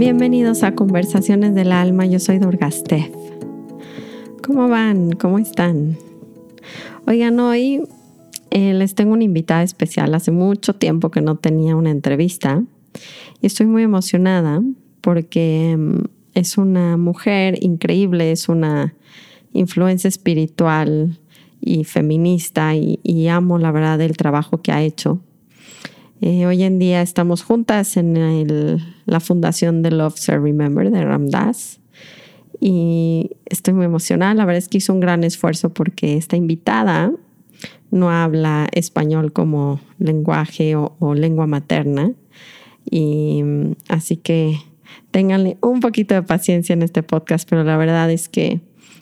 Bienvenidos a Conversaciones del Alma, yo soy Dorgastef. ¿Cómo van? ¿Cómo están? Oigan, hoy eh, les tengo una invitada especial. Hace mucho tiempo que no tenía una entrevista y estoy muy emocionada porque mm, es una mujer increíble, es una influencia espiritual y feminista y, amo la verdad el trabajo que ha hecho. Eh, hoy en día estamos juntas en la fundación de Love, Serve, Remember de Ramdas y estoy muy emocionada. La verdad es que hizo un gran esfuerzo porque esta invitada no habla español como lenguaje o, o lengua materna y mm, así que ténganle un poquito de paciencia en este podcast, pero la verdad es que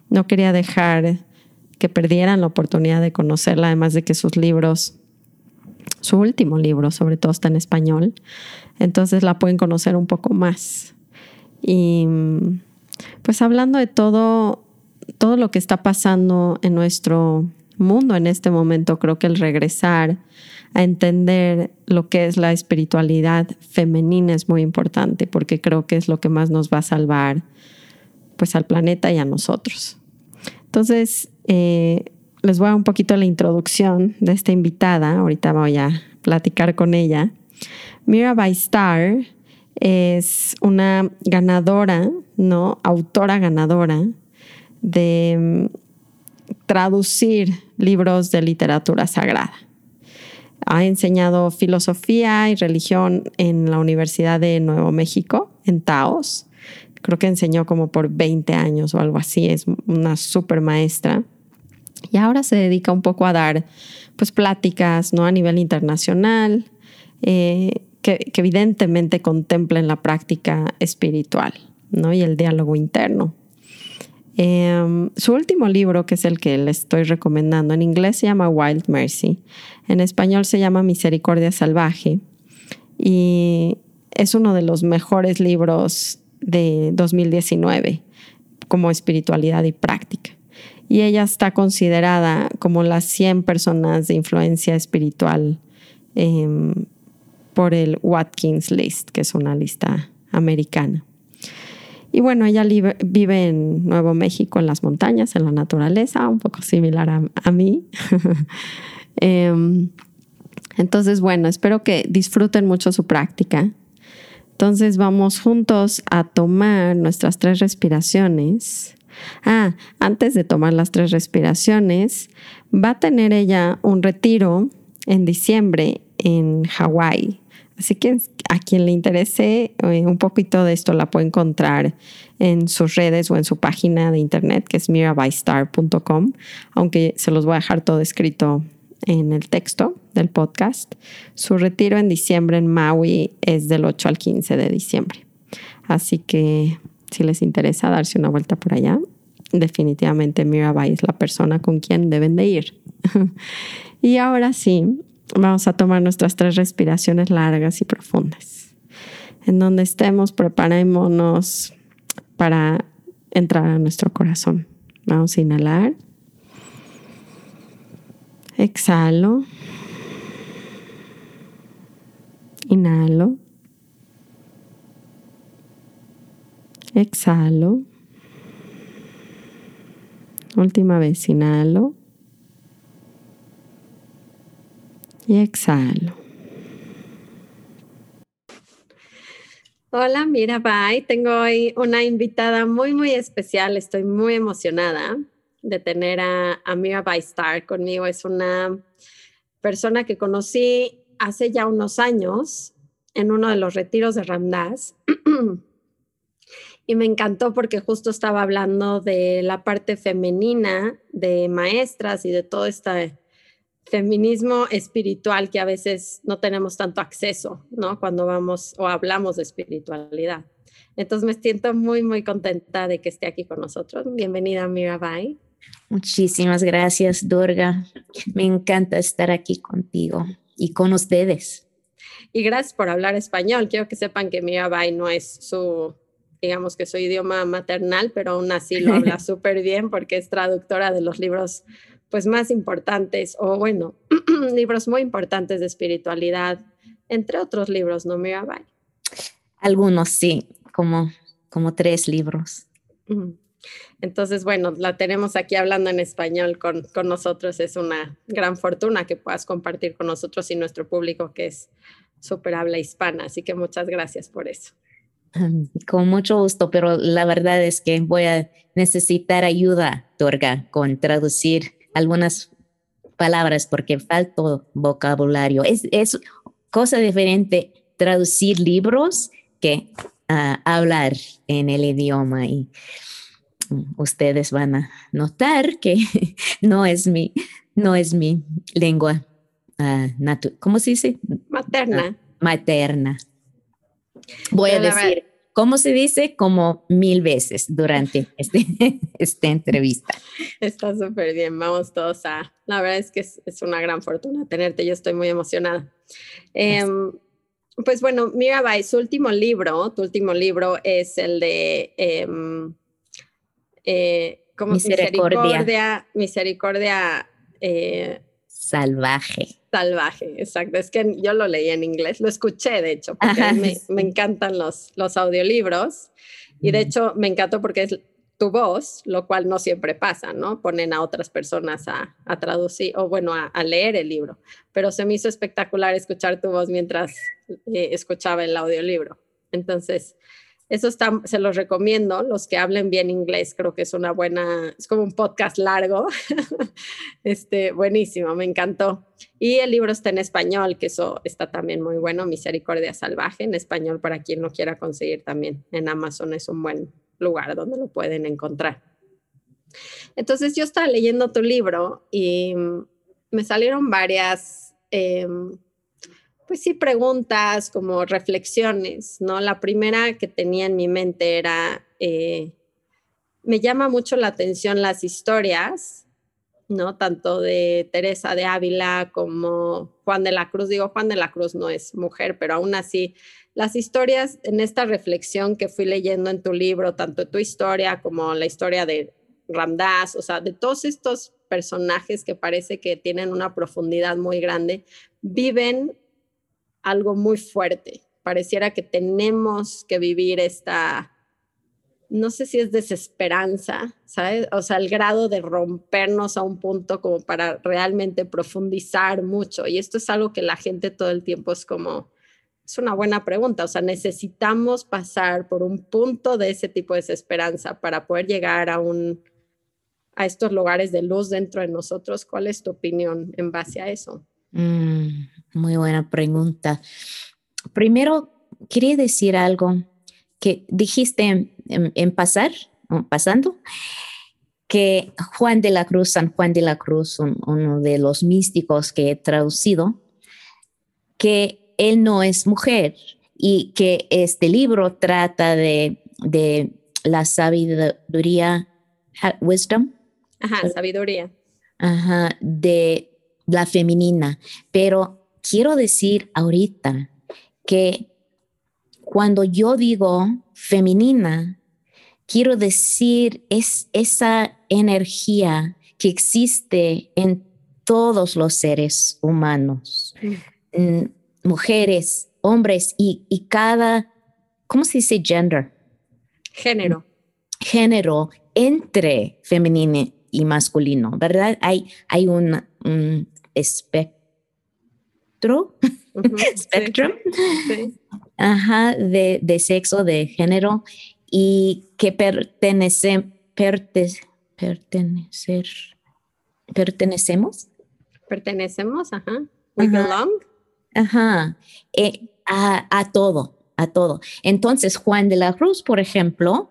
no quería dejar que perdieran la oportunidad de conocerla, además de que sus libros, su último libro sobre todo está en español, entonces la pueden conocer un poco más. Y pues hablando de todo, todo lo que está pasando en nuestro mundo en este momento, creo que el regresar a entender lo que es la espiritualidad femenina es muy importante porque creo que es lo que más nos va a salvar pues al planeta y a nosotros. Entonces, eh, les voy a un poquito la introducción de esta invitada. Ahorita voy a platicar con ella. Mirabai Star es una ganadora, ¿no? Autora ganadora de mm, traducir libros de literatura sagrada. Ha enseñado filosofía y religión en la Universidad de Nuevo México, en Taos. Creo que enseñó como por 20 años o algo así. Es una super maestra. Y ahora se dedica un poco a dar pues pláticas ¿no? a nivel internacional eh, que, evidentemente contemplen la práctica espiritual ¿no? y el diálogo interno. Em, su último libro, que es el que le estoy recomendando, en inglés se llama Wild Mercy, en español se llama Misericordia Salvaje y es uno de los mejores libros de 2019 como espiritualidad y práctica y ella está considerada como las 100 personas de influencia espiritual em, por el Watkins List, que es una lista americana. Y bueno, ella vive en Nuevo México, en las montañas, en la naturaleza, un poco similar a, mí. Em, entonces, bueno, espero que disfruten mucho su práctica. Entonces vamos juntos a tomar nuestras tres respiraciones Ah, antes de tomar las tres respiraciones, va a tener ella un retiro en diciembre en Hawái. Así que a quien le interese eh, un poquito de esto la puede encontrar en sus redes o en su página de internet que es mirabystar.com, aunque se los voy a dejar todo escrito en el texto del podcast. Su retiro en diciembre en Maui es del 8 al 15 de diciembre. Así que si les interesa darse una vuelta por allá, definitivamente Mirabai es la persona con quien deben de ir. y ahora sí, vamos a tomar nuestras tres respiraciones largas y profundas. En donde estemos, preparémonos para entrar a nuestro corazón. Vamos a inhalar. Exhalo. Inhalo. Exhalo. Última vez, inhalo. Y exhalo. Hola, mira, bye. Tengo hoy una invitada muy, muy especial. Estoy muy emocionada de tener a, a Mirabai Star conmigo. Es una persona que conocí hace ya unos años en uno de los retiros de Ramdas. y me encantó porque justo estaba hablando de la parte femenina de maestras y de todo este feminismo espiritual que a veces no tenemos tanto acceso, ¿no? Cuando vamos o hablamos de espiritualidad. Entonces me siento muy, muy contenta de que esté aquí con nosotros. Bienvenida, Mirabai. Muchísimas gracias, Durga. Me encanta estar aquí contigo y con ustedes. Y gracias por hablar español. Quiero que sepan que Mirabai no es su digamos que su idioma maternal, pero aún así lo habla súper bien porque es traductora de los libros pues más importantes o bueno, libros muy importantes de espiritualidad, entre otros libros, ¿no, Mirabai? Algunos sí. como, como tres libros. Entonces, bueno, la tenemos aquí hablando en español con, con, nosotros. Es una gran fortuna que puedas compartir con nosotros y nuestro público que es súper habla hispana. Así que muchas gracias por eso. Con mucho gusto, pero la verdad es que voy a necesitar ayuda, Torga, con traducir algunas palabras porque falto vocabulario. Es, es cosa diferente traducir libros que uh, hablar en el idioma y ustedes van a notar que no es mi, no es mi lengua, uh, ¿cómo se dice? Materna. Uh, materna. Voy a decir, ¿cómo se dice? Como mil veces durante este, esta entrevista. Está súper bien, vamos todos a, la verdad es que es, es, una gran fortuna tenerte, yo estoy muy emocionada. Eh, pues bueno, Mirabai, su último libro, tu último libro es el de eh, eh, ¿cómo misericordia. Misericordia, misericordia eh, salvaje. Salvaje, exacto. Es que yo lo leí en inglés, lo escuché de hecho, porque me, me, encantan los, los audiolibros y de hecho me encantó porque es tu voz, lo cual no siempre pasa, ¿no? Ponen a otras personas a, a traducir o bueno, a, a, leer el libro, pero se me hizo espectacular escuchar tu voz mientras eh, escuchaba el audiolibro. Entonces, eso está, se los recomiendo, los que hablen bien inglés, creo que es una buena, es como un podcast largo, este, buenísimo, me encantó. Y el libro está en español, que eso está también muy bueno, Misericordia Salvaje, en español para quien lo quiera conseguir también. En Amazon es un buen lugar donde lo pueden encontrar. Entonces yo estaba leyendo tu libro y me salieron varias... Eh, pues sí, preguntas, como reflexiones, ¿no? La primera que tenía en mi mente era, eh, me llama mucho la atención las historias, ¿no? Tanto de Teresa de Ávila como Juan de la Cruz. Digo, Juan de la Cruz no es mujer, pero aún así, las historias en esta reflexión que fui leyendo en tu libro, tanto tu historia como la historia de Ramdas, o sea, de todos estos personajes que parece que tienen una profundidad muy grande, viven algo muy fuerte. Pareciera que tenemos que vivir esta, no sé si es desesperanza, ¿sabes? O sea, el grado de rompernos a un punto como para realmente profundizar mucho. Y esto es algo que la gente todo el tiempo es como, es una buena pregunta. O sea, necesitamos pasar por un punto de ese tipo de desesperanza para poder llegar a un a estos lugares de luz dentro de nosotros. ¿Cuál es tu opinión en base a eso? Mm, muy buena pregunta. Primero, quería decir algo que dijiste en, pasar, pasando, que Juan de la Cruz, San Juan de la Cruz, uno de los místicos que he traducido, que él no es mujer y que este libro trata de, de la sabiduría, wisdom. Ajá, sabiduría. Ajá, de la femenina, pero quiero decir ahorita que cuando yo digo femenina, quiero decir es esa energía que existe en todos los seres humanos, mm, mujeres, hombres y, y, cada, ¿cómo se dice gender? Género. Género entre femenino y masculino, ¿verdad? Hay, hay un, un espectro spectrum, Ajá, de, de, sexo, de género y que pertenece, pertenecer, pertenecemos. Pertenecemos, ajá. We belong. Ajá, eh, a, a todo, a todo. Entonces, Juan de la Cruz, por ejemplo,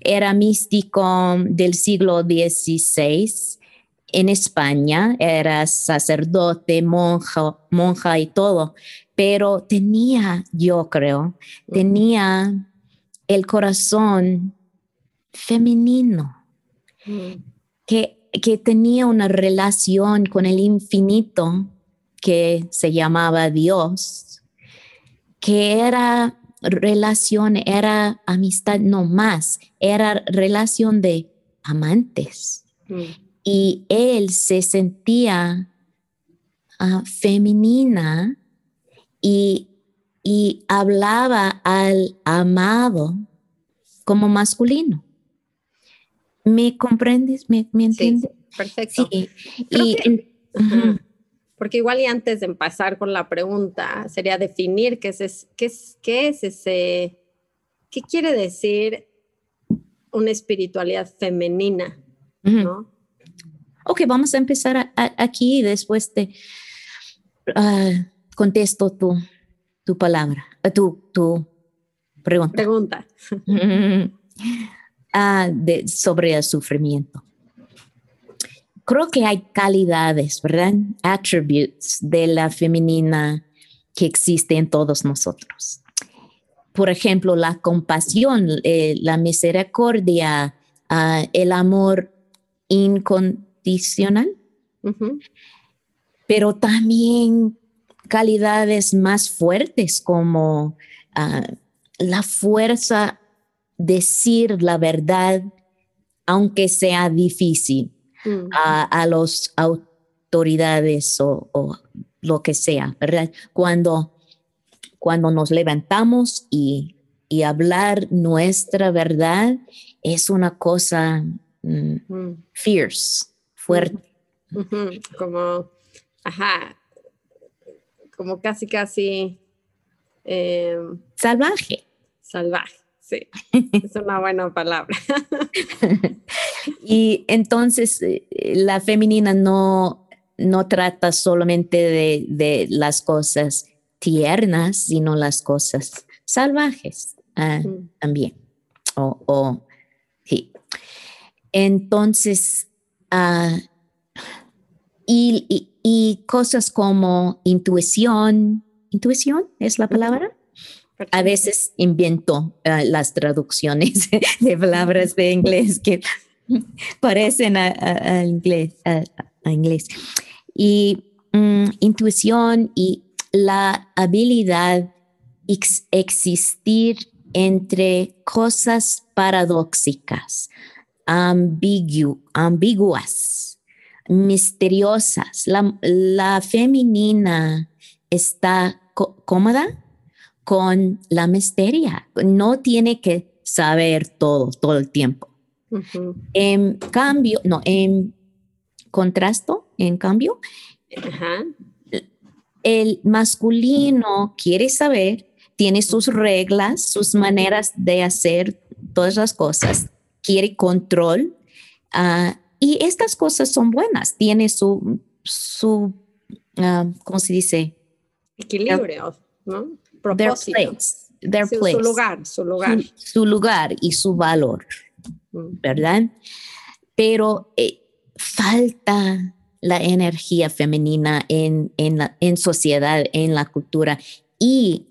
era místico del siglo XVI en España, era sacerdote, monja, monja y todo, pero tenía, yo creo, tenía el corazón femenino, que, que tenía una relación con el infinito que se llamaba Dios, que era relación, era amistad, no más, era relación de amantes. Mm y él se sentía uh, femenina y, y hablaba al amado como masculino. ¿Me comprendes? ¿Me, entiendes? perfecto. Sí. Porque igual y antes de empezar con la pregunta, sería definir qué es, qué es, qué es ese, qué quiere decir una espiritualidad femenina, ¿no? Ok, vamos a empezar aquí y después te ah, contesto tu, tu palabra, eh, tu, tu pregunta. Pregunta. Ah, de, sobre el sufrimiento. Creo que hay calidades, ¿verdad? Attributes de la femenina que existe en todos nosotros. Por ejemplo, la compasión, eh, la misericordia, ah, el amor incondicional, pero también calidades más fuertes como ah, la fuerza decir la verdad, aunque sea difícil, mm. a, las autoridades o, lo que sea, ¿verdad? Cuando, cuando nos levantamos y, hablar nuestra verdad es una cosa mm, mm. fierce, fuerte. Como, ajá, como casi, casi... Em, salvaje. Salvaje. Sí, es una buena palabra. y entonces eh, la femenina no, no trata solamente de, las cosas tiernas, sino las cosas salvajes ah, también. O, sí. Entonces, ah, y, y, cosas como intuición, intuición es la palabra. A veces invento eh, las traducciones de palabras de inglés que parecen a, inglés, a, inglés. Y mm, intuición y la habilidad existir entre cosas paradójicas, ambiguas, misteriosas. La, femenina está cómoda con la misteria. No tiene que saber todo, todo el tiempo. En cambio, no, en contrasto, en cambio, el masculino quiere saber, tiene sus reglas, sus maneras de hacer todas las cosas, quiere control. Ah, y estas cosas son buenas, tiene su, su uh, ¿cómo se dice? Equilibrio, ¿no? Their place, their place. Su lugar, su lugar. Su, lugar y su valor, mm. ¿verdad? Pero eh, falta la energía femenina en, en, la, en sociedad, en la cultura y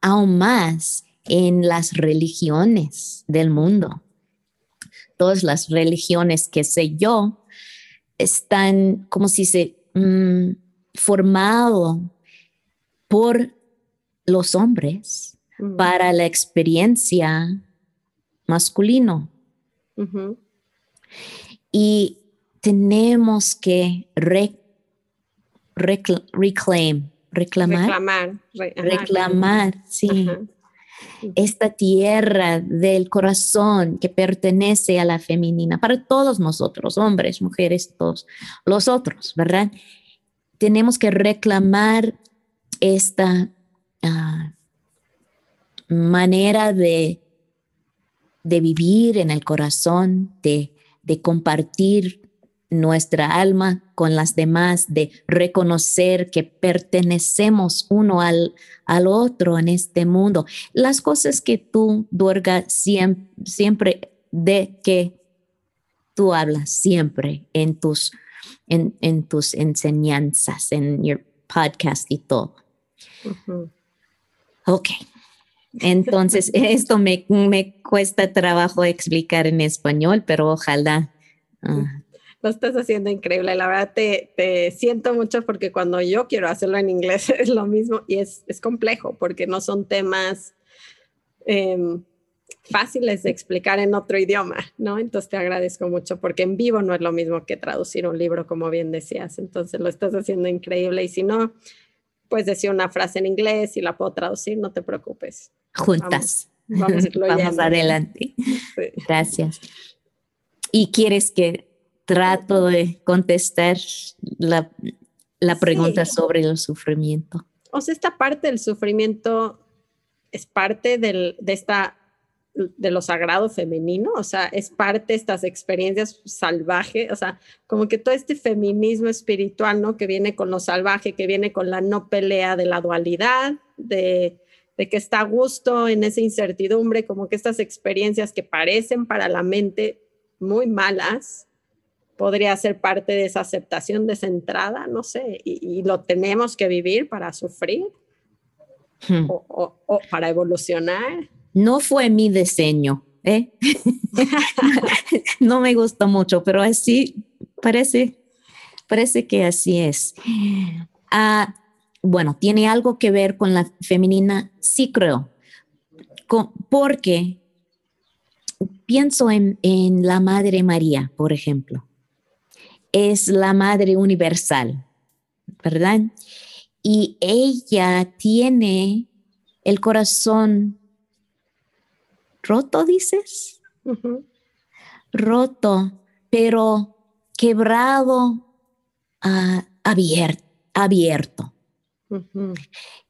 aún más en las religiones del mundo. Todas las religiones que sé yo están, como si se, mm, formado por los hombres para la experiencia masculino. Y tenemos que reclamar, reclamar, reclamar, sí. Esta tierra del corazón que pertenece a la femenina, para todos nosotros, hombres, mujeres, todos los otros, ¿verdad? Tenemos que reclamar esta manera de, de vivir en el corazón, de, de compartir nuestra alma con las demás, de reconocer que pertenecemos uno al, al otro en este mundo. Las cosas que tú, Durga, siempre, siempre de que tú hablas siempre en tus, en, en tus enseñanzas, en your podcast y todo. Ok. Entonces, esto me, me, cuesta trabajo explicar en español, pero ojalá. Ah. Lo estás haciendo increíble. La verdad, te, te, siento mucho porque cuando yo quiero hacerlo en inglés es lo mismo y es, es complejo porque no son temas em, fáciles de explicar en otro idioma, ¿no? Entonces te agradezco mucho porque en vivo no es lo mismo que traducir un libro, como bien decías. Entonces lo estás haciendo increíble y si no, pues decir una frase en inglés y la puedo traducir, no te preocupes. Juntas. Vamos, Vamos adelante. Gracias. ¿Y quieres que trato de contestar la, pregunta sobre el sufrimiento? O sea, esta parte del sufrimiento es parte de esta de lo sagrado femenino, o sea, es parte de estas experiencias salvajes, o sea, como que todo este feminismo espiritual, ¿no? Que viene con lo salvaje, que viene con la no pelea de la dualidad, de, de que está a gusto en esa incertidumbre, como que estas experiencias que parecen para la mente muy malas, podría ser parte de esa aceptación descentrada, no sé, y, lo tenemos que vivir para sufrir hmm. o, o para evolucionar. No fue mi diseño, ¿eh? no me gustó mucho, pero así parece, parece que así es. Ah, bueno, tiene algo que ver con la femenina, sí creo, porque pienso en, en la Madre María, por ejemplo. Es la Madre Universal, ¿verdad? Y ella tiene el corazón roto, dices. Roto, pero quebrado, ah, abierto.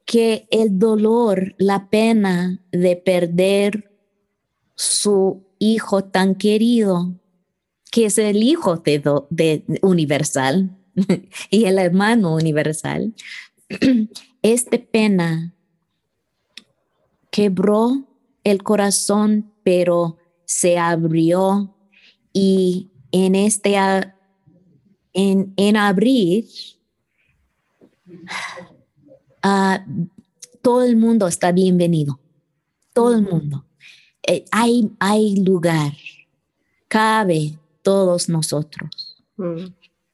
Que el dolor, la pena de perder su hijo tan querido, que es el hijo de, universal y el hermano universal, este pena quebró el corazón, pero se abrió y en este, en, en abrir, todo el mundo está bienvenido, todo el mundo. Eh, hay, hay lugar, cabe todos nosotros. Mm.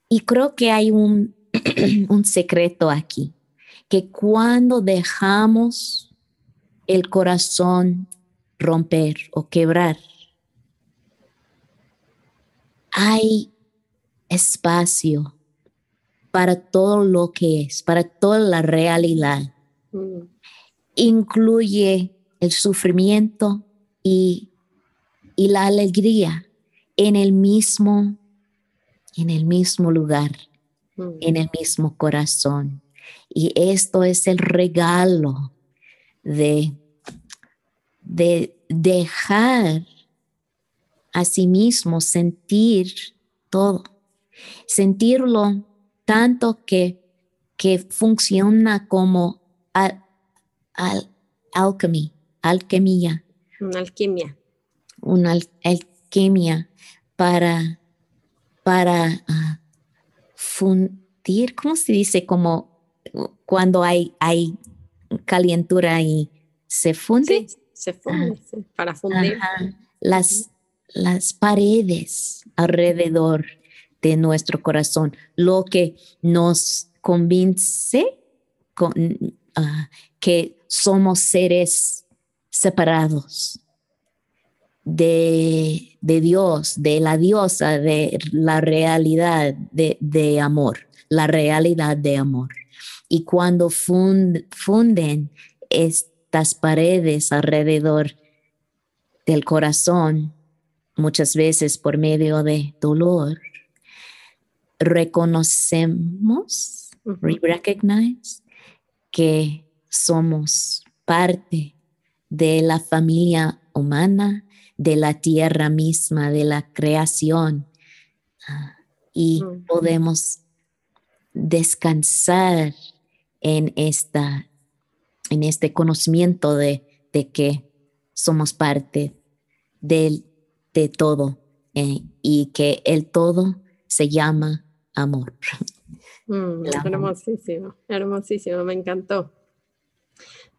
Y creo que hay un, un secreto aquí, que cuando dejamos el corazón romper o quebrar. Hay espacio para todo lo que es, para toda la realidad. Mm. Incluye el sufrimiento y, la alegría en el mismo, en el mismo lugar, mm. en el mismo corazón. Y esto es el regalo de de dejar a sí mismo sentir todo, sentirlo tanto que, que funciona como al, alquimia, alquimia. Una alquimia. Una alquimia para, para ah, fundir, ¿cómo se dice? Como cuando hay, hay calentura y se funde se funde para fundir. Las, las paredes alrededor de nuestro corazón, lo que nos convence ah, que somos seres separados de, Dios, de la diosa, de la realidad de, amor, la realidad de amor. Y cuando funden este estas paredes alrededor del corazón, muchas veces por medio de dolor, reconocemos, recognize que somos parte de la familia humana, de la tierra misma, de la creación, ah, y podemos descansar en esta en este conocimiento de, que somos parte del, de todo eh, y que el todo se llama amor. Mm, hermosísimo, hermosísimo, me encantó.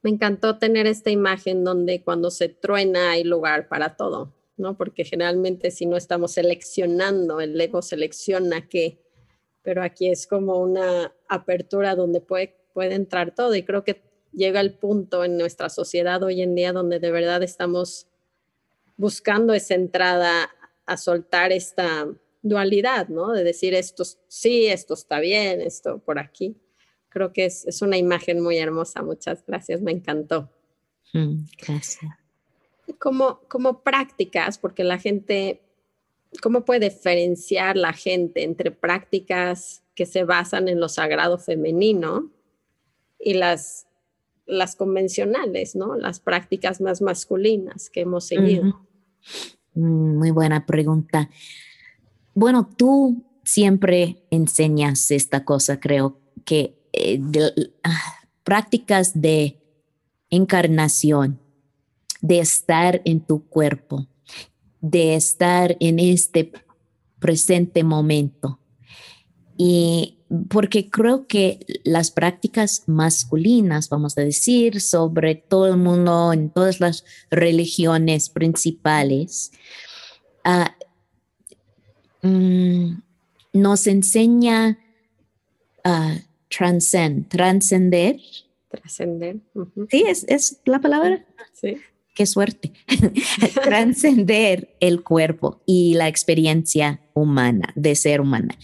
Me encantó tener esta imagen donde cuando se truena hay lugar para todo, ¿no? Porque generalmente si no estamos seleccionando, el ego selecciona qué, pero aquí es como una apertura donde puede, puede entrar todo y creo que llega el punto en nuestra sociedad hoy en día donde de verdad estamos buscando esa entrada a soltar esta dualidad, ¿no? De decir esto sí, esto está bien, esto por aquí. Creo que es, una imagen muy hermosa. Muchas gracias, me encantó. Mm, gracias. como, como prácticas, porque la gente, ¿cómo puede diferenciar la gente entre prácticas que se basan en lo sagrado femenino y las, las convencionales, ¿no? Las prácticas más masculinas que hemos seguido. Mm, muy buena pregunta. Bueno, tú siempre enseñas esta cosa, creo que eh, ah, prácticas de encarnación, de estar en tu cuerpo, de estar en este presente momento. Y porque creo que las prácticas masculinas, vamos a decir, sobre todo el mundo, en todas las religiones principales, ah, mm, nos enseña a trascender. Trascender. Sí, es, es, la palabra. Sí. Qué suerte. trascender el cuerpo y la experiencia humana, de ser humana.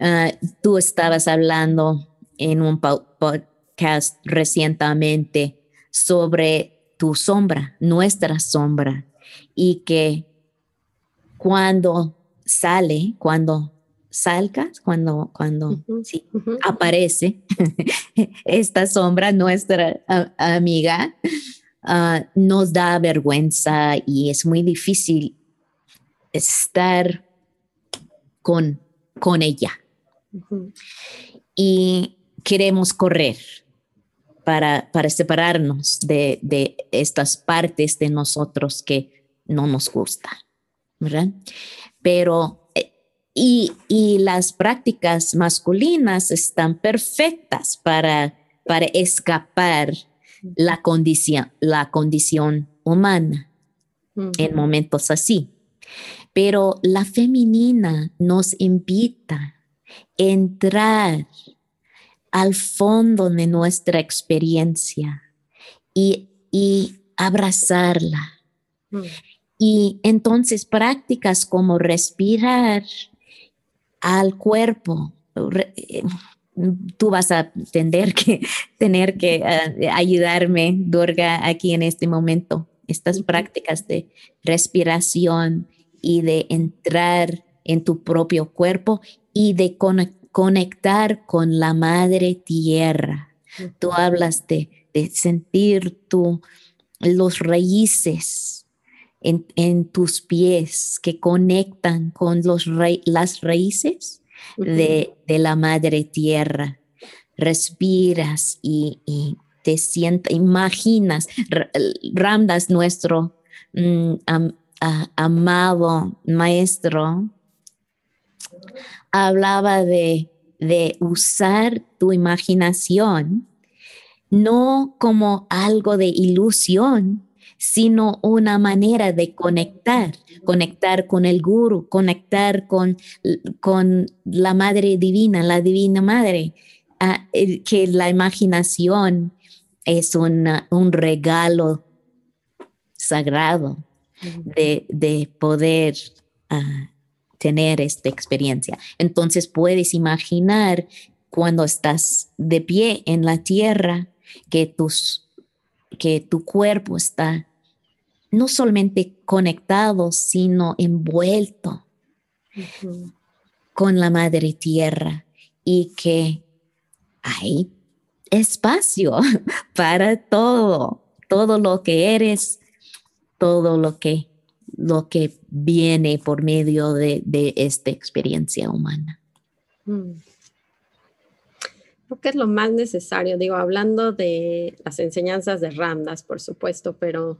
Ah, tú estabas hablando en un podcast recientemente sobre tu sombra, nuestra sombra, y que cuando sale, cuando salgas, cuando, cuando aparece esta sombra, nuestra amiga, ah, nos da vergüenza y es muy difícil estar con, con ella. Y queremos correr para, para separarnos de, de estas partes de nosotros que no nos gustan, ¿verdad? Pero y, las prácticas masculinas están perfectas para, para escapar la condición, la condición humana en momentos así. Pero la femenina nos invita a entrar al fondo de nuestra experiencia y, abrazarla. Y entonces prácticas como respirar, al cuerpo. Eh, tú vas a tener que, tener que eh, ayudarme, Durga, aquí en este momento. Estas prácticas de respiración y de entrar en tu propio cuerpo y de conectar con la madre tierra. Tú hablas de, de sentir tu, los raíces en, tus pies que conectan con los las raíces de, la madre tierra. Respiras y, te sientas, imaginas, Ramdas, nuestro mm, amado maestro, hablaba de, de usar tu imaginación no como algo de ilusión, sino una manera de conectar, conectar con el guru, conectar con, con la Madre Divina, la Divina Madre, ah, que la imaginación es un regalo sagrado de, poder ah, tener esta experiencia. Entonces puedes imaginar cuando estás de pie en la tierra que tus que tu cuerpo está no solamente conectado, sino envuelto con la madre tierra y que hay espacio para todo, todo lo que eres, todo lo que, lo que viene por medio de, esta experiencia humana. Mm. Creo que es lo más necesario, digo, hablando de las enseñanzas de Ramdas, por supuesto, pero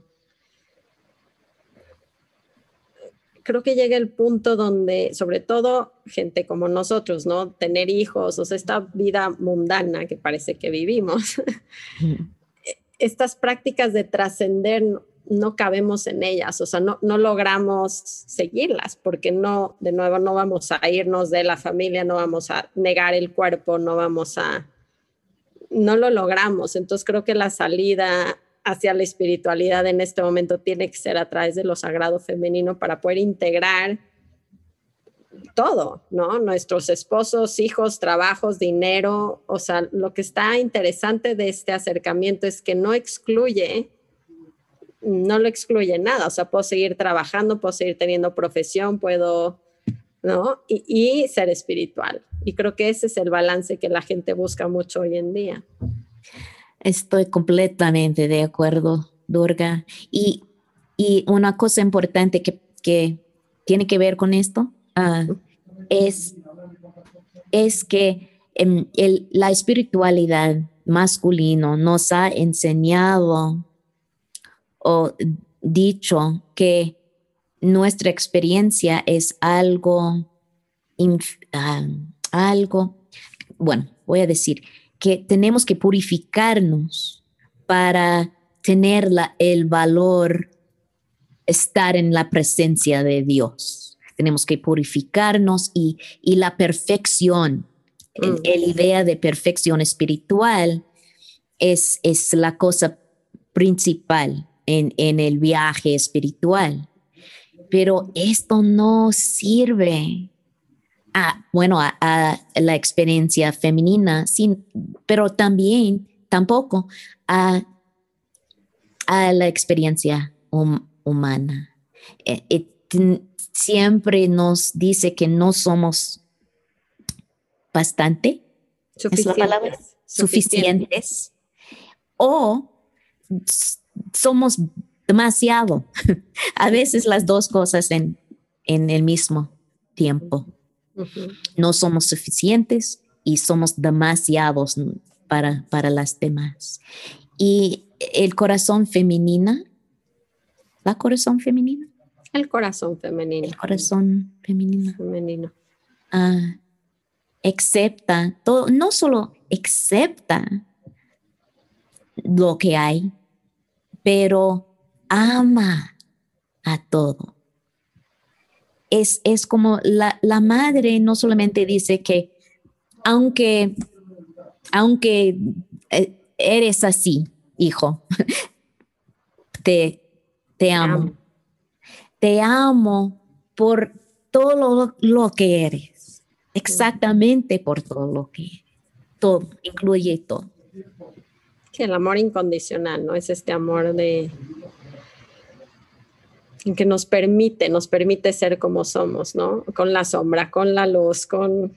creo que llega el punto donde, sobre todo gente como nosotros, ¿no? Tener hijos, o sea, esta vida mundana que parece que vivimos, estas prácticas de trascender no cabemos en ellas, o sea, no, no logramos seguirlas porque no, de nuevo, no vamos a irnos de la familia, no vamos a negar el cuerpo, no vamos a, no lo logramos. Entonces creo que la salida hacia la espiritualidad en este momento tiene que ser a través de lo sagrado femenino para poder integrar todo, ¿no? Nuestros esposos, hijos, trabajos, dinero, o sea, lo que está interesante de este acercamiento es que no excluye no lo excluye nada, o sea, puedo seguir trabajando, puedo seguir teniendo profesión, puedo, ¿no? Y, y ser espiritual. Y creo que ese es el balance que la gente busca mucho hoy en día. Estoy completamente de acuerdo, Durga. Y, y una cosa importante que, que, tiene que ver con esto uh, es, es que el, la espiritualidad masculino nos ha enseñado o dicho que nuestra experiencia es algo, uh, algo, bueno, voy a decir, que tenemos que purificarnos para tener la, el valor estar en la presencia de Dios. Tenemos que purificarnos y, y la perfección, mm. la idea de perfección espiritual es, es la cosa principal en, en el viaje espiritual. Pero esto no sirve a, bueno, a, la experiencia femenina, sin, pero también, tampoco a, a la experiencia humana. Eh, eh, siempre nos dice que no somos bastante, suficientes, suficientes o somos demasiado. a veces las dos cosas en, en el mismo tiempo. No somos suficientes y somos demasiados para, para las demás. Y el corazón femenina, la corazón femenina. El corazón femenino. El corazón femenino. Femenino. Ah, acepta todo, no solo acepta lo que hay, pero ama a todo es, es como la, la, madre no solamente dice que aunque, aunque eh, eres así, hijo, te, te amo. Te amo por todo lo, lo que eres, exactamente por todo lo que eres. Todo, incluye todo. Que el amor incondicional, ¿no? Es este amor de, que nos permite, nos permite ser como somos, ¿no? Con la sombra, con la luz, con,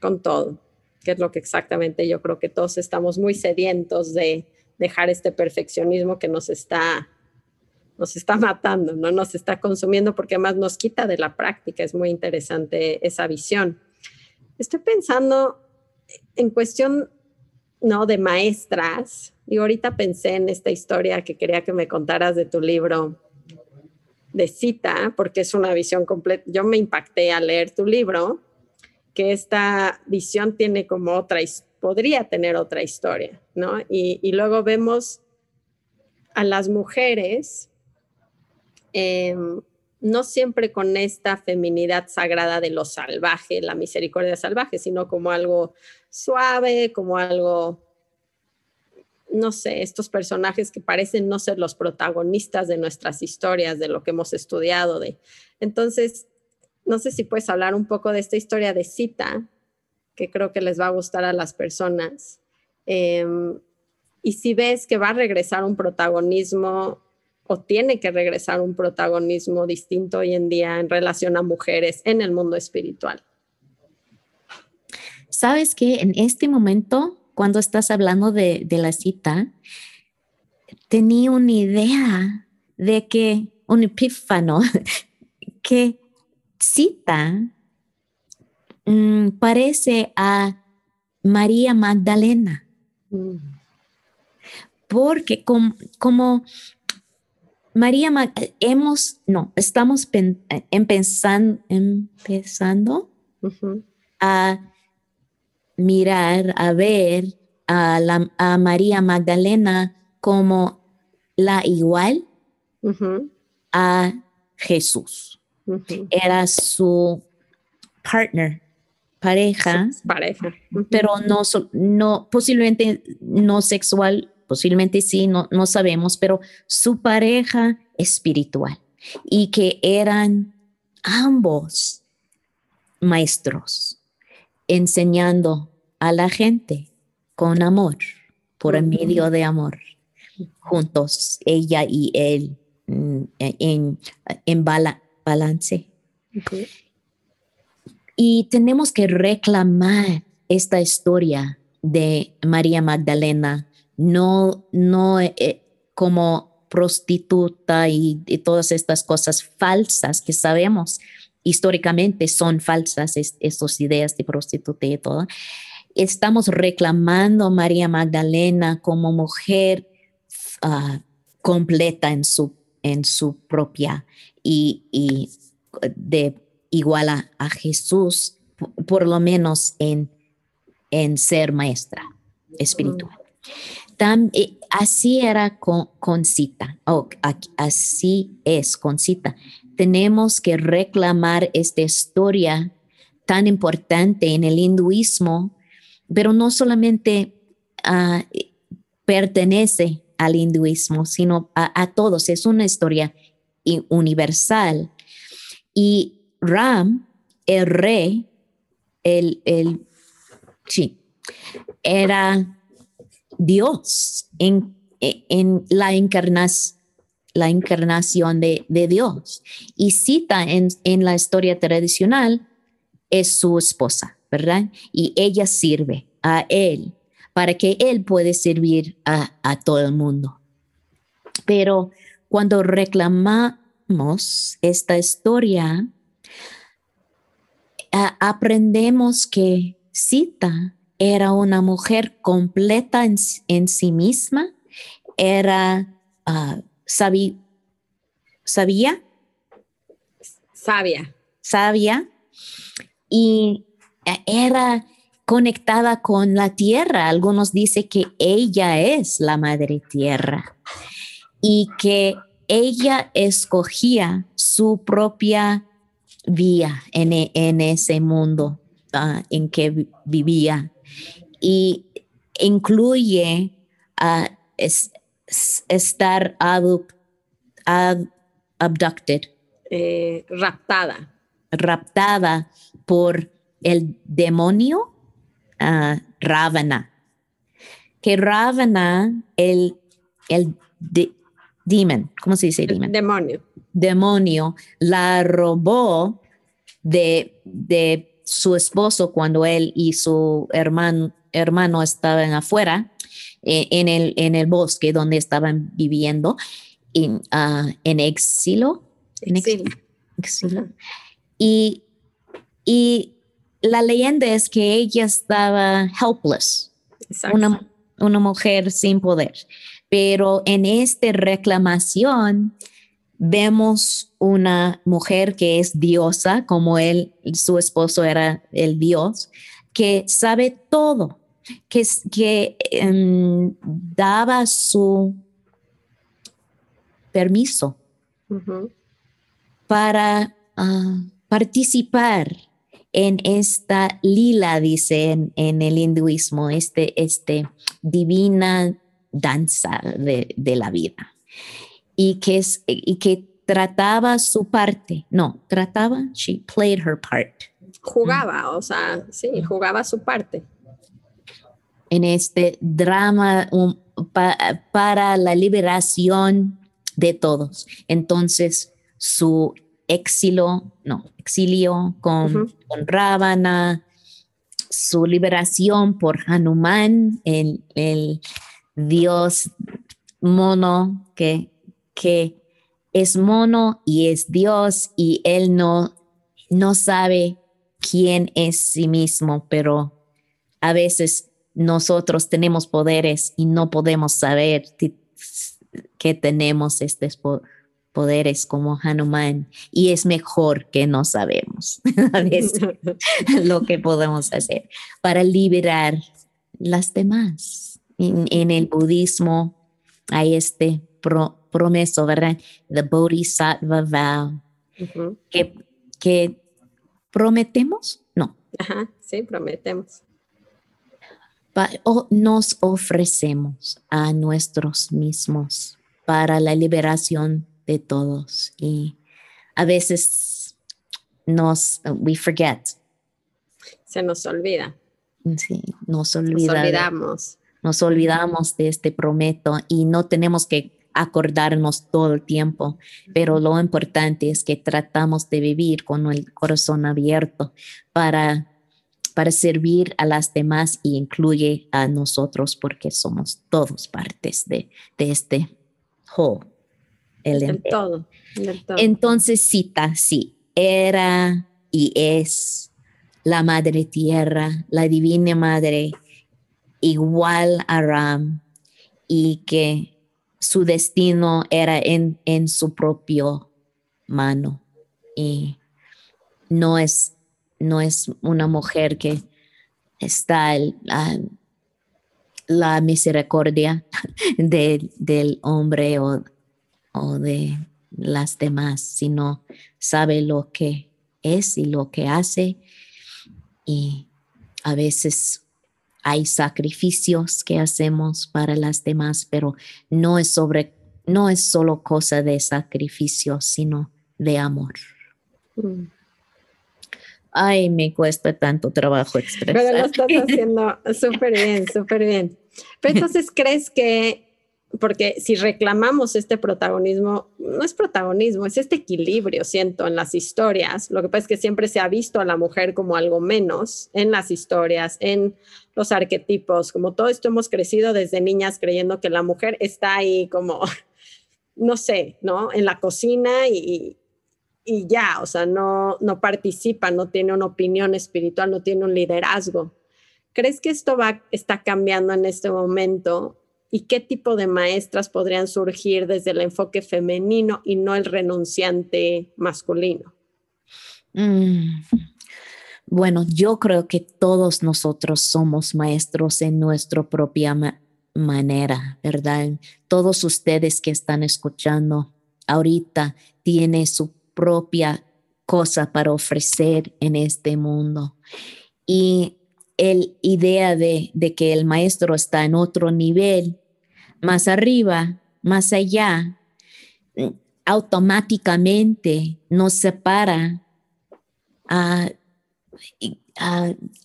con todo, que es lo que exactamente yo creo que todos estamos muy sedientos de dejar este perfeccionismo que nos está nos está matando, no nos está consumiendo porque además nos quita de la práctica. Es muy interesante esa visión. Estoy pensando en cuestión no de maestras y ahorita pensé en esta historia que quería que me contaras de tu libro de cita, porque es una visión completa. Yo me impacté al leer tu libro, que esta visión tiene como otra, podría tener otra historia, ¿no? Y, luego vemos a las mujeres, em, no siempre con esta feminidad sagrada de lo salvaje, la misericordia salvaje, sino como algo suave, como algo no sé, estos personajes que parecen no ser los protagonistas de nuestras historias, de lo que hemos estudiado. De. Entonces, no sé si puedes hablar un poco de esta historia de cita, que creo que les va a gustar a las personas. Em, y si ves que va a regresar un protagonismo o tiene que regresar un protagonismo distinto hoy en día en relación a mujeres en el mundo espiritual. Sabes que en este momento cuando estás hablando de, la cita, tenía una idea de que, un epífano, que cita mm, parece a María Magdalena. Porque como, María, hemos, no, estamos empezando, empezando a mirar, a ver a, la, a María Magdalena como la igual a Jesús. Era su partner, pareja, pareja. pero no, no, posiblemente no sexual, posiblemente sí, no, no sabemos, pero su pareja espiritual. Y que eran ambos maestros enseñando a la gente con amor, por el medio de amor. juntos, ella y él, mm, en, en balance. Y tenemos que reclamar esta historia de María Magdalena, no, no eh, como prostituta y, todas estas cosas falsas que sabemos históricamente son falsas, estas ideas de prostituta y todo. Estamos reclamando a María Magdalena como mujer ah, completa en su, en su propia y, y de igual a, Jesús, por, lo menos en, en ser maestra espiritual. Eh, así era con, con Cita, o así es con Cita. Tenemos que reclamar esta historia tan importante en el hinduismo, pero no solamente ah, pertenece al hinduismo, sino a, todos. Es una historia universal. Y Ram, el rey, el, el sí, era Dios en, en la, la encarnación de, Dios. Y cita en, en la historia tradicional es su esposa, ¿verdad? Y ella sirve a él para que él pueda servir a, a todo el mundo. Pero cuando reclamamos esta historia, aprendemos que Cita era una mujer completa en, sí misma, era uh, sabía, sabia, sabia. Y era conectada con la tierra. Algunos dicen que ella es la madre tierra y que ella escogía su propia vía en, en ese mundo uh, en que vivía. Y incluye uh, es, estar abducted. Eh, raptada. Raptada por el demonio uh, Ravana. Que Ravana, el, el demon, ¿cómo se dice? Demon? Demonio. Demonio la robó de, de su esposo cuando él y su hermano, hermano estaban afuera eh, en, el, en el bosque donde estaban viviendo en, uh, en exilio. En exilio. Y, y la leyenda es que ella estaba helpless, una, una mujer sin poder. Pero en esta reclamación, vemos una mujer que es diosa, como él, su esposo era el dios, que sabe todo, que, que em, daba su permiso para ah, participar en esta lila, dice en, el hinduismo, este, este divina danza de, de la vida y que, y que trataba su parte. No, trataba, she played her part. Jugaba, o sea, sí, jugaba su parte. En este drama para la liberación de todos. Entonces, su exilio, no, exilio con, con Ravana, su liberación por Hanuman, el, el dios mono que que es mono y es Dios y él no, no sabe quién es sí mismo, pero a veces nosotros tenemos poderes y no podemos saber que tenemos estos poderes como Hanuman y es mejor que no sabemos a veces lo que podemos hacer para liberar las demás. En, el budismo hay este promeso, ¿verdad? The Bodhisattva vow. que, que prometemos, no. Ajá, sí, prometemos. Nos ofrecemos a nuestros mismos para la liberación de todos. Y a veces nos, we forget. Se nos olvida. Sí, nos olvida. Nos olvidamos nos olvidamos de este prometo y no tenemos que acordarnos todo el tiempo, pero lo importante es que tratamos de vivir con el corazón abierto para para servir a las demás y incluye a nosotros porque somos todos partes de, de este whole. El todo, todo. Entonces cita, sí, era y es la madre tierra, la divina madre, igual a Ram, y que su destino era en, en su propio mano. Y no es, no es una mujer que está la, la misericordia del hombre o, o de las demás, sino sabe lo que es y lo que hace. Y a veces hay sacrificios que hacemos para las demás, pero no es sobre, no es solo cosa de sacrificio, sino de amor. Mm. Ay, me cuesta tanto trabajo expresar. Pero lo estás haciendo súper bien, súper bien. Pero entonces, ¿crees que porque si reclamamos este protagonismo, no es protagonismo, es este equilibrio, siento, en las historias. Lo que pasa es que siempre se ha visto a la mujer como algo menos en las historias, en los arquetipos, como todo esto hemos crecido desde niñas creyendo que la mujer está ahí como, no sé, ¿no? En la cocina y, y ya, o sea, no, no participa, no tiene una opinión espiritual, no tiene un liderazgo. ¿Crees que esto va, está cambiando en este momento y qué tipo de maestras podrían surgir desde el enfoque femenino y no el renunciante masculino? Mm. Bueno, yo creo que todos nosotros somos maestros en nuestra propia manera, ¿verdad? Todos ustedes que están escuchando ahorita tienen su propia cosa para ofrecer en este mundo. Y el idea de, de que el maestro está en otro nivel más arriba, más allá, automáticamente nos separa,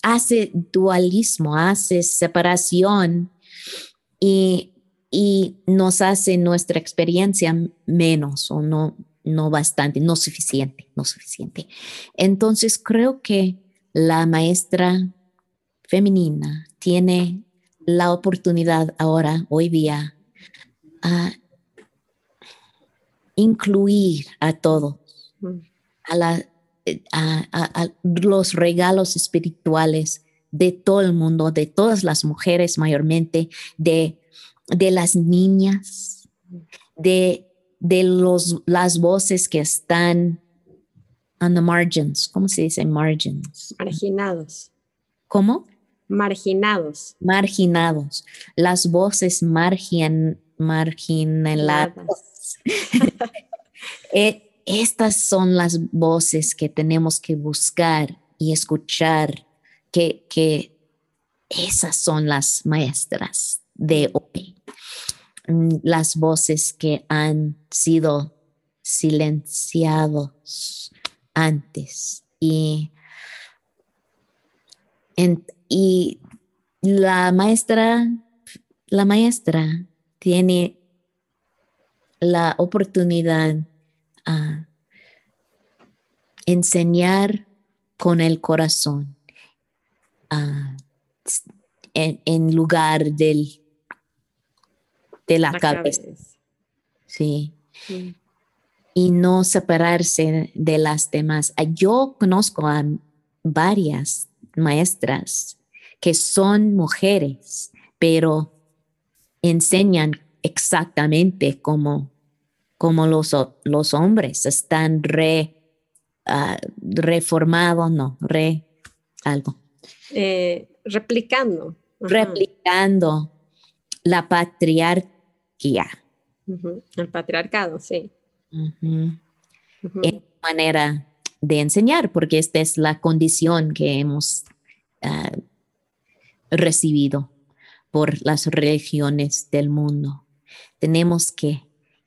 hace dualismo, hace separación y, nos hace nuestra experiencia menos o no, no bastante, no suficiente, no suficiente. Entonces creo que la maestra femenina tiene la oportunidad ahora, hoy día, a incluir a todos, a, los regalos espirituales de todo el mundo, de todas las mujeres mayormente, de, de las niñas, de, de los, las voces que están on the margins. ¿Cómo se dice margins? Marginados. ¿Cómo? Marginados. Marginados. Las voces margin, marginadas. Eh, estas son las voces que tenemos que buscar y escuchar, que, que esas son las maestras de hoy. Mm, las voces que han sido silenciados antes. Y y la maestra, la maestra tiene la oportunidad a enseñar con el corazón en, lugar del, de la, cabeza. Sí. Y no separarse de las demás. Yo conozco a varias maestras que son mujeres, pero enseñan exactamente como, como los, los hombres están re, uh, reformados, no, re algo. Eh, replicando. Replicando la patriarquía. El patriarcado, sí. Es manera de enseñar, porque esta es la condición que hemos ah, recibido por las religiones del mundo. Tenemos que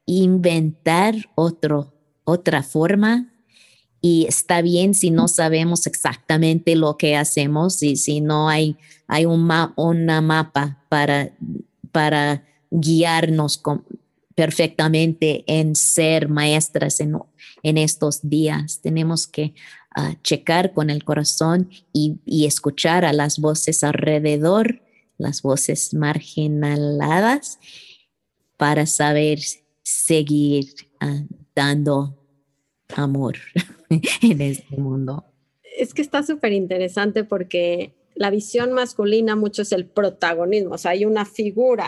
inventar otro, otra forma y está bien si no sabemos exactamente lo que hacemos y si no hay, hay un una mapa para, para guiarnos perfectamente en ser maestras en, en estos días. Tenemos que ah, checar con el corazón y, y, escuchar a las voces alrededor, las voces marginaladas, para saber seguir uh, dando amor en este mundo. Es que está súper interesante porque la visión masculina mucho es el protagonismo, o sea, hay una figura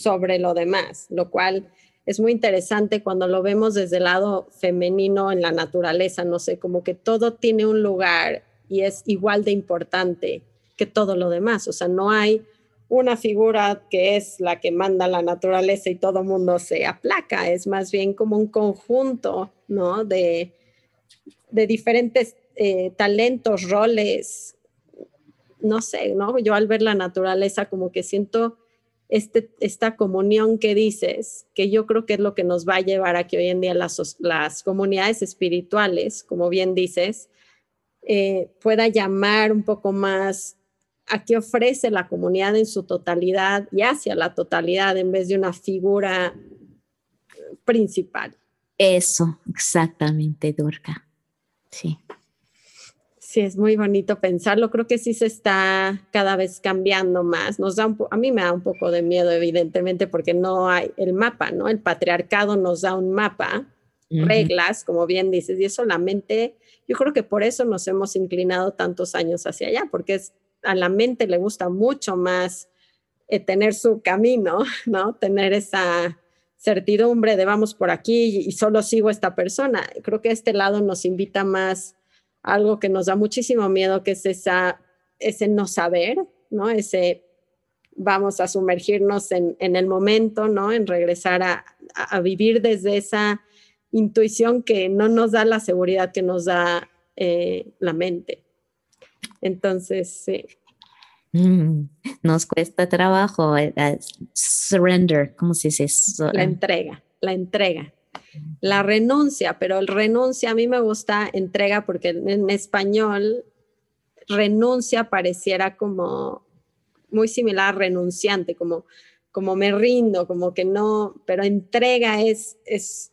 sobre lo demás, lo cual es muy interesante cuando lo vemos desde el lado femenino en la naturaleza, no sé, como que todo tiene un lugar y es igual de importante que todo lo demás, o sea, no hay una figura que es la que manda la naturaleza y todo mundo se aplaca, es más bien como un conjunto, ¿no? De, de diferentes eh, talentos, roles, no sé, ¿no? Yo al ver la naturaleza como que siento este, esta comunión que dices, que yo creo que es lo que nos va a llevar a que hoy en día las, las comunidades espirituales, como bien dices, eh, pueda llamar un poco más a qué ofrece la comunidad en su totalidad y hacia la totalidad en vez de una figura principal. Eso, exactamente, Durga. Sí. Sí, es muy bonito pensarlo. Creo que sí se está cada vez cambiando más. Nos da a mí me da un poco de miedo, evidentemente, porque no hay el mapa, ¿no? El patriarcado nos da un mapa, reglas, como bien dices, y es solamente, yo creo que por eso nos hemos inclinado tantos años hacia allá, porque es a la mente le gusta mucho más eh, tener su camino, ¿no? Tener esa certidumbre de vamos por aquí y, solo sigo esta persona. Creo que este lado nos invita más a algo que nos da muchísimo miedo, que es esa, ese no saber, ¿no? Ese vamos a sumergirnos en, el momento, ¿no? En regresar a, vivir desde esa intuición que no nos da la seguridad que nos da eh, la mente. Entonces, sí. Mm, nos cuesta trabajo eh, eh, surrender, ¿cómo se dice? La entrega, la entrega. La renuncia, pero el renuncia a mí me gusta entrega porque en español renuncia pareciera como muy similar a renunciante, como, como me rindo, como que no, pero entrega es, es,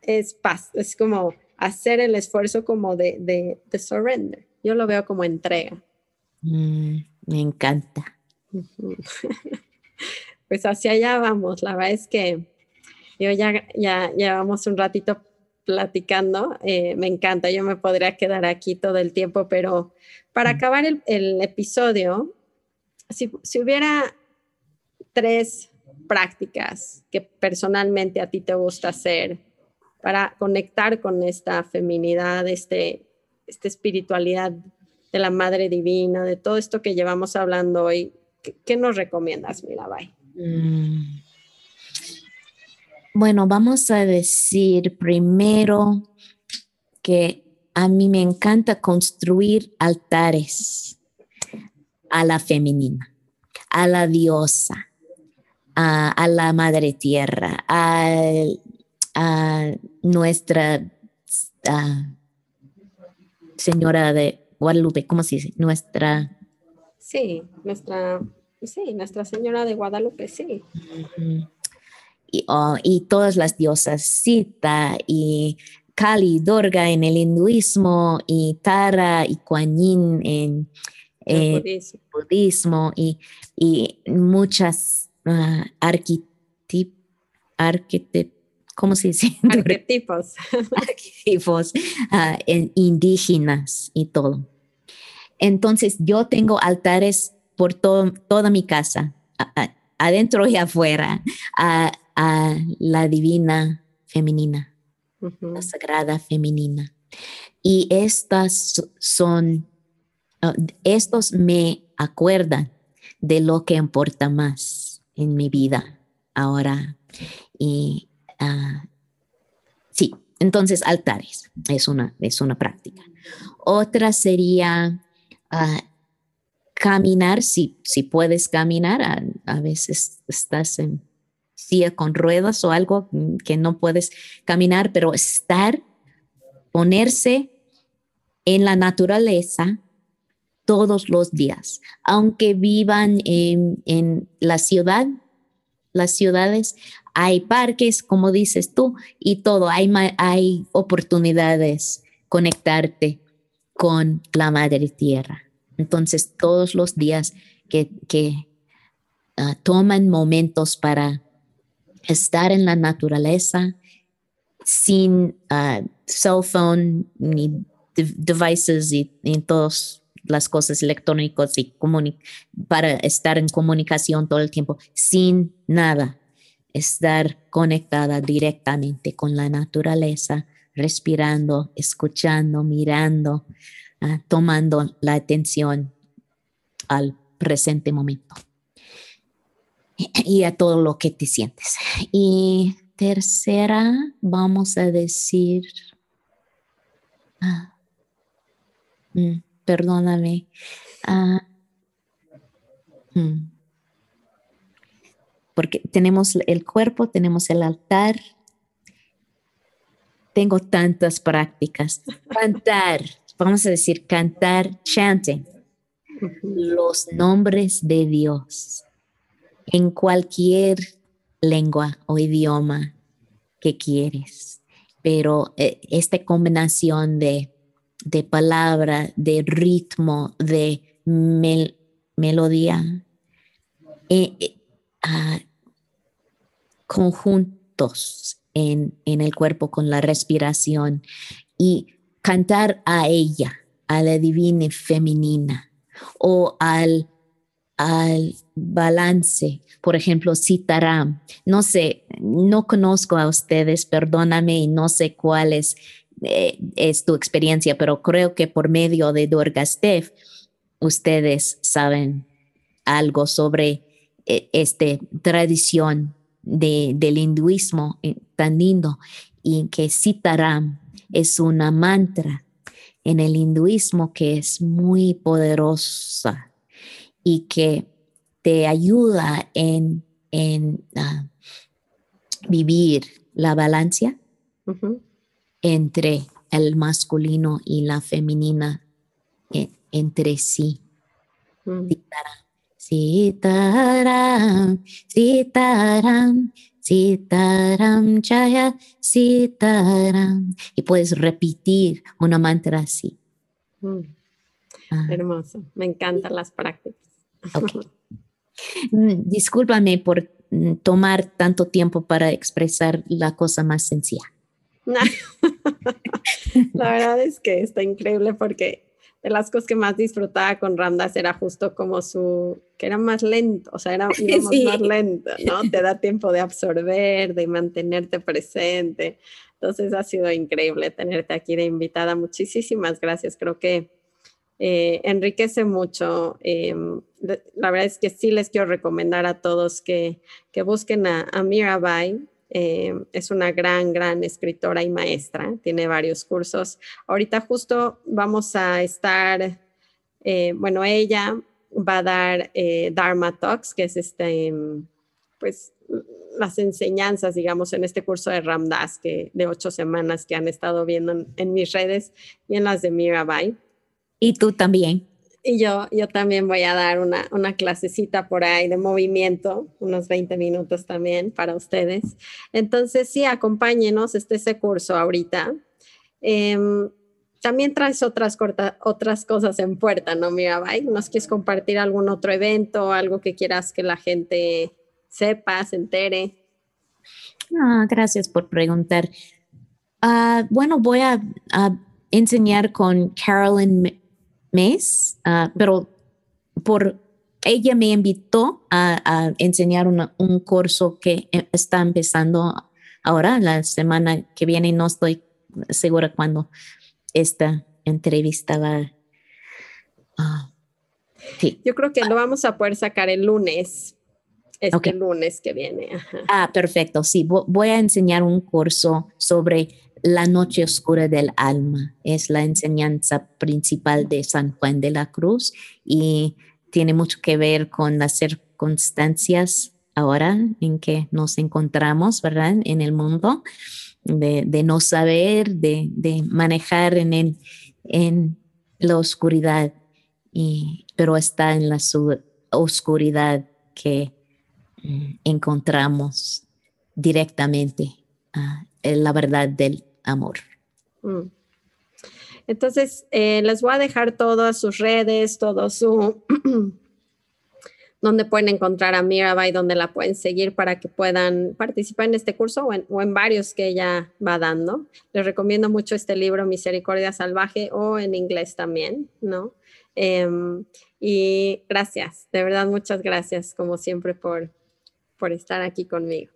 es paz, es como hacer el esfuerzo como de, de, de surrender. Yo lo veo como entrega. Mm, me encanta. pues hacia allá vamos. La verdad es que yo ya, ya llevamos un ratito platicando. Eh, me encanta. Yo me podría quedar aquí todo el tiempo, pero para acabar el, el episodio, si, si, hubiera tres prácticas que personalmente a ti te gusta hacer para conectar con esta feminidad, este, esta espiritualidad de la Madre Divina, de todo esto que llevamos hablando hoy, ¿qué, nos recomiendas, Mirabai? Mm. Bueno, vamos a decir primero que a mí me encanta construir altares a la femenina, a la diosa, a, la madre tierra, a, nuestra señora de Guadalupe, ¿cómo se dice? Nuestra... Sí, nuestra, sí, Nuestra Señora de Guadalupe, sí. Oh, y, todas las diosas, Sita y Kali, Durga en el hinduismo y Tara y Kuan Yin en el budismo. y, muchas uh, arquetip, ¿cómo se dice? Arquetipos. Arquetipos ah, indígenas y todo. Entonces yo tengo altares por toda mi casa, adentro y afuera, a, la divina femenina, la sagrada femenina. Y estas son, ah, estos me acuerdan de lo que importa más en mi vida ahora. Y Ah, sí, entonces altares es una, es una práctica. Otra sería ah, caminar, si, si puedes caminar, a, veces estás en con ruedas o algo que no puedes caminar, pero estar ponerse en la naturaleza todos los días, aunque vivan en, la ciudad, las ciudades, hay parques, como dices tú, y todo, hay, hay oportunidades conectarte con la madre tierra. Entonces, todos los días que, que ah, toman momentos para estar en la naturaleza sin uh, cell phone ni devices y, todas las cosas electrónicas y para estar en comunicación todo el tiempo sin nada. Estar conectada directamente con la naturaleza, respirando, escuchando, mirando, ah, tomando la atención al presente momento y a todo lo que te sientes. Y tercera, vamos a decir, ah, mm, perdóname. Ah, mm, porque tenemos el cuerpo, tenemos el altar. Tengo tantas prácticas. Cantar, vamos a decir cantar, chanting los nombres de Dios en cualquier lengua o idioma que quieres. Pero eh, esta combinación de, de palabra, de ritmo, de melodía, eh, eh, conjuntos en, el cuerpo con la respiración y cantar a ella, a la divina femenina o al, al balance, por ejemplo, Sitaram. No sé, no conozco a ustedes, perdóname y no sé cuál es, eh, tu experiencia, pero creo que por medio de Durgastev ustedes saben algo sobre e, este, tradición de, del hinduismo eh, tan lindo y que Sitaram es una mantra en el hinduismo que es muy poderosa y que te ayuda en, en ah, vivir la balanza entre el masculino y la femenina eh, entre sí. Mm. Sitaram, Sitaram, Sitaram, Chaya, Sitaram. Y puedes repetir una mantra así. Mm. Ah. Hermoso, me encantan las prácticas. Mm, discúlpame por mm, tomar tanto tiempo para expresar la cosa más sencilla. la verdad es que está increíble porque de las cosas que más disfrutaba con Ramdas era justo como su, que era más lento, o sea, era más lento, ¿no? Te da tiempo de absorber, de mantenerte presente. Entonces ha sido increíble tenerte aquí de invitada. Muchísimas gracias. Creo que eh, enriquece mucho. Em, la verdad es que sí les quiero recomendar a todos que, que busquen a, a Mirabai. Eh, es una gran, gran escritora y maestra, tiene varios cursos. Ahorita justo vamos a estar, eh, bueno, ella va a dar eh, Dharma Talks, que es este, pues, las enseñanzas, digamos, en este curso de Ramdas, que de ocho semanas que han estado viendo en, en mis redes y en las de Mirabai. Y tú también. Y yo, yo también voy a dar una, una clasecita por ahí de movimiento, unos 20 minutos también para ustedes. Entonces, sí, acompáñenos, este ese curso ahorita. Em, también traes otras, otras cosas en puerta, ¿no, Mirabai? ¿Nos quieres compartir algún otro evento, algo que quieras que la gente sepa, se entere? Ah, gracias por preguntar. Ah, bueno, voy a, a, enseñar con Carolyn mes, ah, pero por ella me invitó a, enseñar un curso que eh, está empezando ahora, la semana que viene. No estoy segura cuándo esta entrevista va. Uh, sí. Yo creo que lo vamos a poder sacar el lunes. Este lunes que viene. Ah, perfecto. Sí, voy a enseñar un curso sobre la noche oscura del alma es la enseñanza principal de San Juan de la Cruz y tiene mucho que ver con las circunstancias ahora en que nos encontramos, ¿verdad? En el mundo. de, no saber, de, manejar en, la oscuridad, y, pero está en la oscuridad que mm, encontramos directamente ah, la verdad del amor. Mm. Entonces, eh, les voy a dejar todas sus redes, todo su donde pueden encontrar a Mirabai, donde la pueden seguir para que puedan participar en este curso o en, varios que ella va dando. Les recomiendo mucho este libro, Misericordia Salvaje, o en inglés también, ¿no? Em, y gracias, de verdad, muchas gracias, como siempre, por, por estar aquí conmigo.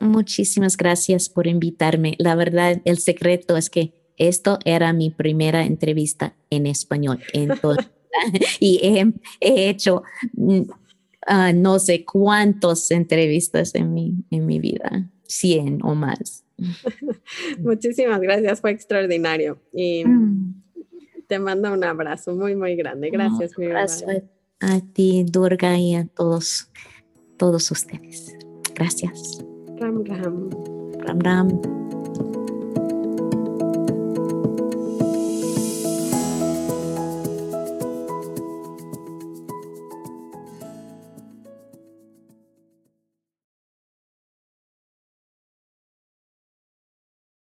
Muchísimas gracias por invitarme. La verdad, el secreto es que esto era mi primera entrevista en español. y he, hecho mm, Ah, no sé cuántas entrevistas en mi, en mi vida, 100 o más. Muchísimas gracias, fue extraordinario. Y mm. te mando un abrazo muy, muy grande. Gracias, mi abrazo a, ti, Durga, y a todos, todos ustedes. Gracias. Ram, ram. Ram, ram.